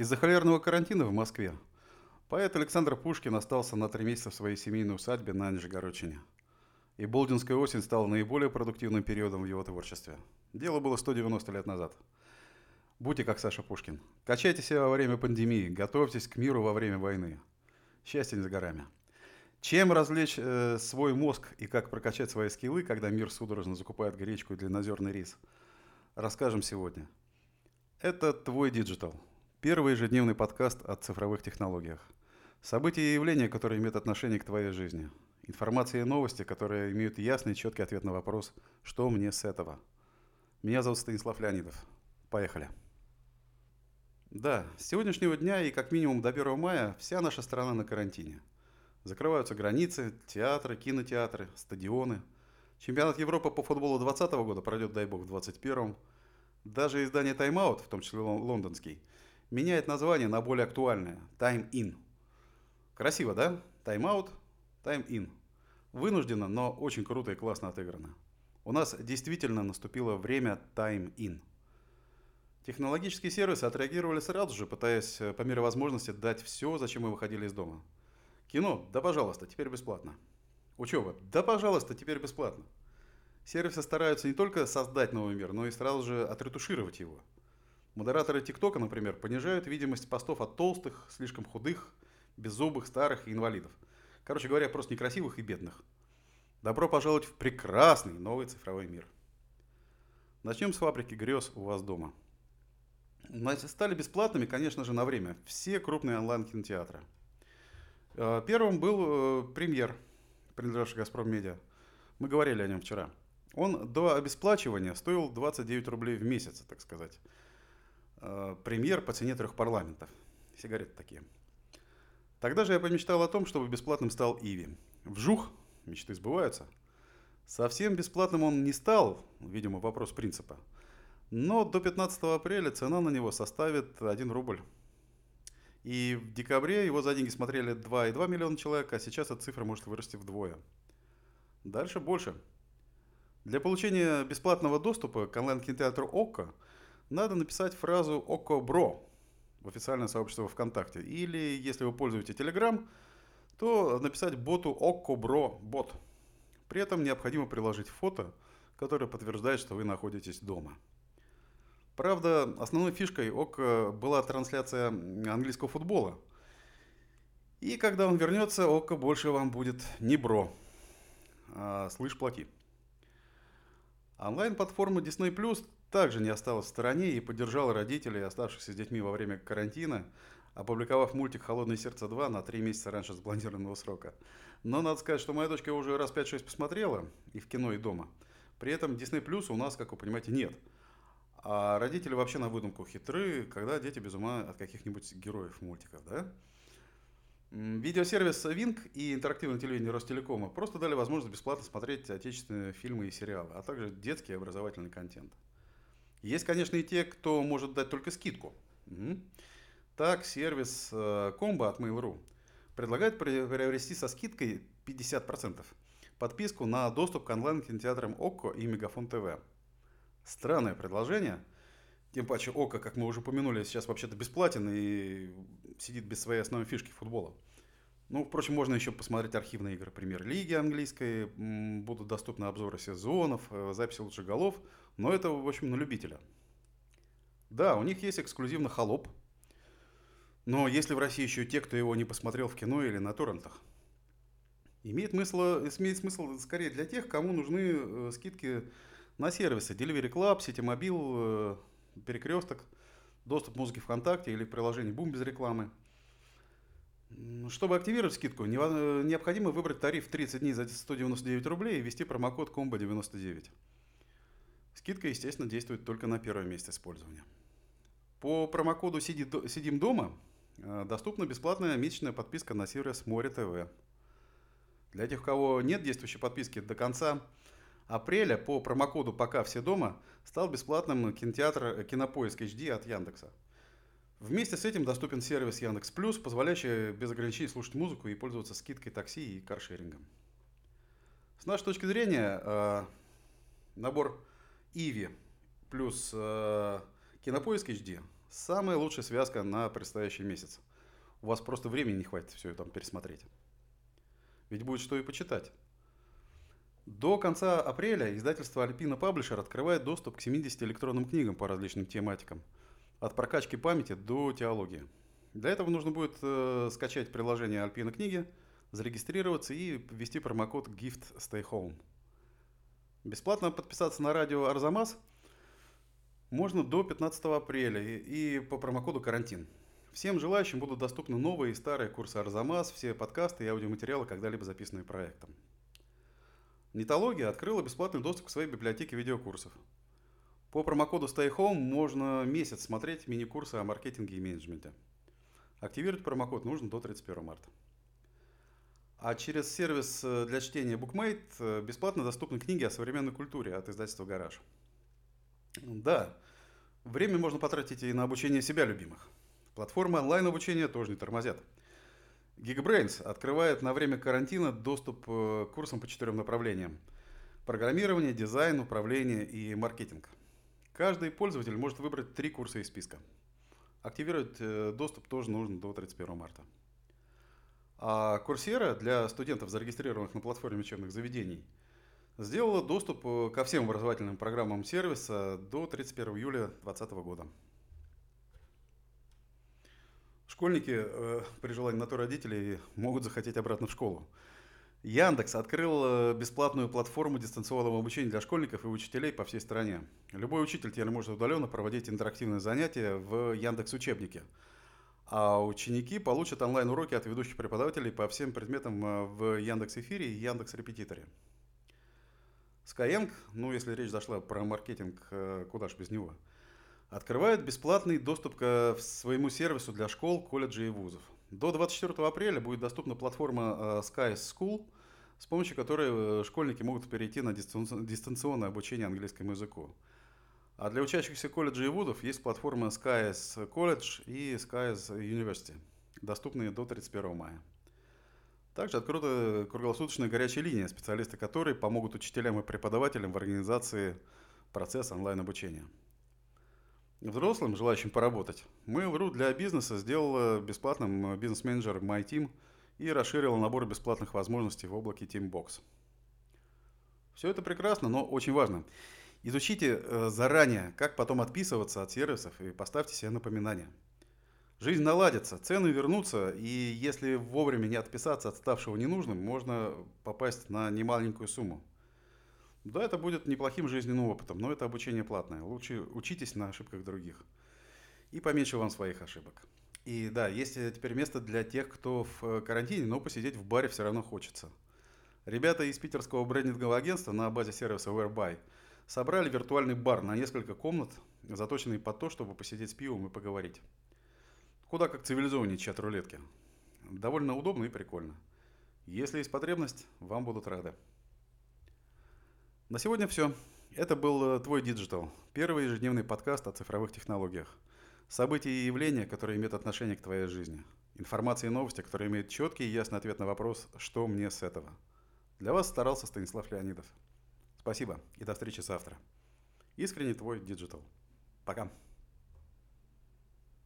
Из-за холерного карантина в Москве поэт Александр Пушкин остался на три месяца в своей семейной усадьбе на Нижегородчине. И Болдинская осень стала наиболее продуктивным периодом в его творчестве. Дело было 190 лет назад. Будьте как Саша Пушкин. Качайте себя во время пандемии, готовьтесь к миру во время войны. Счастье не за горами. Чем развлечь э, свой мозг и как прокачать свои скиллы, когда мир судорожно закупает гречку и длиннозерный рис, расскажем сегодня. Это «Твой digital» – первый ежедневный подкаст о цифровых технологиях. События и явления, которые имеют отношение к твоей жизни. Информация и новости, которые имеют ясный и четкий ответ на вопрос «Что мне с этого?». Меня зовут Станислав Леонидов. Поехали. Да, с сегодняшнего дня и как минимум до 1 мая вся наша страна на карантине – Закрываются границы, театры, кинотеатры, стадионы. Чемпионат Европы по футболу 2020 года пройдет, дай бог, в 2021. Даже издание Out, в том числе лондонский, меняет название на более актуальное – Time In. Красиво, да? Time In. Вынужденно, но очень круто и классно отыграно. У нас действительно наступило время In. Технологические сервисы отреагировали сразу же, пытаясь э, по мере возможности дать все, зачем мы выходили из дома – Кино, да пожалуйста, теперь бесплатно. Учеба, да пожалуйста, теперь бесплатно. Сервисы стараются не только создать новый мир, но и сразу же отретушировать его. Модераторы ТикТока, например, понижают видимость постов от толстых, слишком худых, беззубых, старых и инвалидов. Короче говоря, просто некрасивых и бедных. Добро пожаловать в прекрасный новый цифровой мир. Начнем с фабрики грез у вас дома. Стали бесплатными, конечно же, на время все крупные онлайн-кинотеатры – Э, первым был э, премьер, принадлежавший «Газпром Медиа». Мы говорили о нем вчера. Он до обесплачивания стоил 29 рублей в месяц, так сказать. Э, премьер по цене трех парламентов. Сигареты такие. Тогда же я помечтал о том, чтобы бесплатным стал Иви. Вжух, мечты сбываются. Совсем бесплатным он не стал, видимо, вопрос принципа. Но до 15 апреля цена на него составит 1 рубль. И в декабре его за деньги смотрели 2,2 миллиона человек, а сейчас эта цифра может вырасти вдвое. Дальше больше. Для получения бесплатного доступа к онлайн-кинотеатру ОККО надо написать фразу ОККО БРО в официальное сообщество ВКонтакте. Или, если вы пользуете Telegram, то написать боту ОККО БРО бот. При этом необходимо приложить фото, которое подтверждает, что вы находитесь дома. Правда, основной фишкой ОК была трансляция английского футбола. И когда он вернется, ОК больше вам будет не бро, а слышь, плати. Онлайн-платформа Disney Plus также не осталась в стороне и поддержала родителей, оставшихся с детьми во время карантина, опубликовав мультик «Холодное сердце 2» на три месяца раньше запланированного срока. Но надо сказать, что моя дочка уже раз 5-6 посмотрела и в кино, и дома. При этом Disney Plus у нас, как вы понимаете, нет – а родители вообще на выдумку хитры, когда дети без ума от каких-нибудь героев мультиков, да? Видеосервис Wink и интерактивное телевидение Ростелекома просто дали возможность бесплатно смотреть отечественные фильмы и сериалы, а также детский и образовательный контент. Есть, конечно, и те, кто может дать только скидку. Так, сервис Комбо от Mail.ru предлагает приобрести со скидкой 50% подписку на доступ к онлайн-кинотеатрам ОККО и Мегафон ТВ. Странное предложение. Тем паче Ока, как мы уже упомянули, сейчас вообще-то бесплатен и сидит без своей основной фишки футбола. Ну, впрочем, можно еще посмотреть архивные игры премьер-лиги английской, будут доступны обзоры сезонов, э, записи лучших голов, но это, в общем, на любителя. Да, у них есть эксклюзивно холоп, но если в России еще те, кто его не посмотрел в кино или на торрентах, имеет смысл, имеет смысл скорее для тех, кому нужны э, скидки на сервисы. Delivery Club, Ситимобил, э, Перекресток, доступ музыки ВКонтакте или в приложении Boom без рекламы. Чтобы активировать скидку, необходимо выбрать тариф 30 дней за 199 рублей и ввести промокод COMBO99. Скидка, естественно, действует только на первое месяц использования. По промокоду «Сидим дома» э, доступна бесплатная месячная подписка на сервис Море ТВ. Для тех, у кого нет действующей подписки до конца апреля по промокоду «Пока все дома» стал бесплатным кинотеатр «Кинопоиск HD» от Яндекса. Вместе с этим доступен сервис Яндекс Плюс, позволяющий без ограничений слушать музыку и пользоваться скидкой такси и каршерингом. С нашей точки зрения, э, набор Иви плюс э, Кинопоиск HD Самая лучшая связка на предстоящий месяц. У вас просто времени не хватит все это пересмотреть. Ведь будет что и почитать. До конца апреля издательство Alpina Publisher открывает доступ к 70 электронным книгам по различным тематикам. От прокачки памяти до теологии. Для этого нужно будет э, скачать приложение Alpina книги, зарегистрироваться и ввести промокод GIFT Stay Home. Бесплатно подписаться на радио Арзамас можно до 15 апреля и, и по промокоду карантин. Всем желающим будут доступны новые и старые курсы Арзамас, все подкасты и аудиоматериалы, когда-либо записанные проектом. Нетология открыла бесплатный доступ к своей библиотеке видеокурсов. По промокоду Stay можно месяц смотреть мини-курсы о маркетинге и менеджменте. Активировать промокод нужно до 31 марта. А через сервис э, для чтения BookMate э, бесплатно доступны книги о современной культуре от издательства «Гараж». Да, время можно потратить и на обучение себя любимых. Платформы онлайн-обучения тоже не тормозят – Geekbrains открывает на время карантина доступ э, к курсам по четырем направлениям. Программирование, дизайн, управление и маркетинг. Каждый пользователь может выбрать три курса из списка. Активировать э, доступ тоже нужно до 31 марта. А Курсера для студентов, зарегистрированных на платформе учебных заведений, сделала доступ э, ко всем образовательным программам сервиса до 31 июля 2020 года. Школьники э, при желании на то родителей могут захотеть обратно в школу. Яндекс открыл э, бесплатную платформу дистанционного обучения для школьников и учителей по всей стране. Любой учитель теперь может удаленно проводить интерактивные занятия в Яндекс учебнике. А ученики получат онлайн-уроки от ведущих преподавателей по всем предметам э, в Яндекс Эфире и Яндекс Репетиторе. Skyeng, ну если речь зашла про маркетинг, э, куда ж без него – открывает бесплатный доступ к своему сервису для школ, колледжей и вузов. До 24 апреля будет доступна платформа э, Sky School, с помощью которой э, школьники могут перейти на дистанционное обучение английскому языку. А для учащихся колледжей и вузов есть платформа Sky's College и Sky's University, доступные до 31 мая. Также открыта круглосуточная горячая линия, специалисты которой помогут учителям и преподавателям в организации процесса онлайн-обучения. Взрослым, желающим поработать, Mail.ru для бизнеса сделала бесплатным бизнес-менеджер MyTeam и расширила набор бесплатных возможностей в облаке Teambox. Все это прекрасно, но очень важно. Изучите э, заранее, как потом отписываться от сервисов и поставьте себе напоминания. Жизнь наладится, цены вернутся, и если вовремя не отписаться от ставшего ненужным, можно попасть на немаленькую сумму. Да, это будет неплохим жизненным опытом, но это обучение платное. Лучше учитесь на ошибках других. И поменьше вам своих ошибок. И да, есть теперь место для тех, кто в э, карантине, но посидеть в баре все равно хочется. Ребята из питерского брендингового агентства на базе сервиса Whereby собрали виртуальный бар на несколько комнат, заточенный под то, чтобы посидеть с пивом и поговорить. Куда как цивилизованнее чат-рулетки. Довольно удобно и прикольно. Если есть потребность, вам будут рады. На сегодня все. Это был э, твой Digital, первый ежедневный подкаст о цифровых технологиях. События и явления, которые имеют отношение к твоей жизни. Информация и новости, которые имеют четкий и ясный ответ на вопрос «Что мне с этого?». Для вас старался Станислав Леонидов. Спасибо и до встречи завтра. Искренне твой Digital. Пока.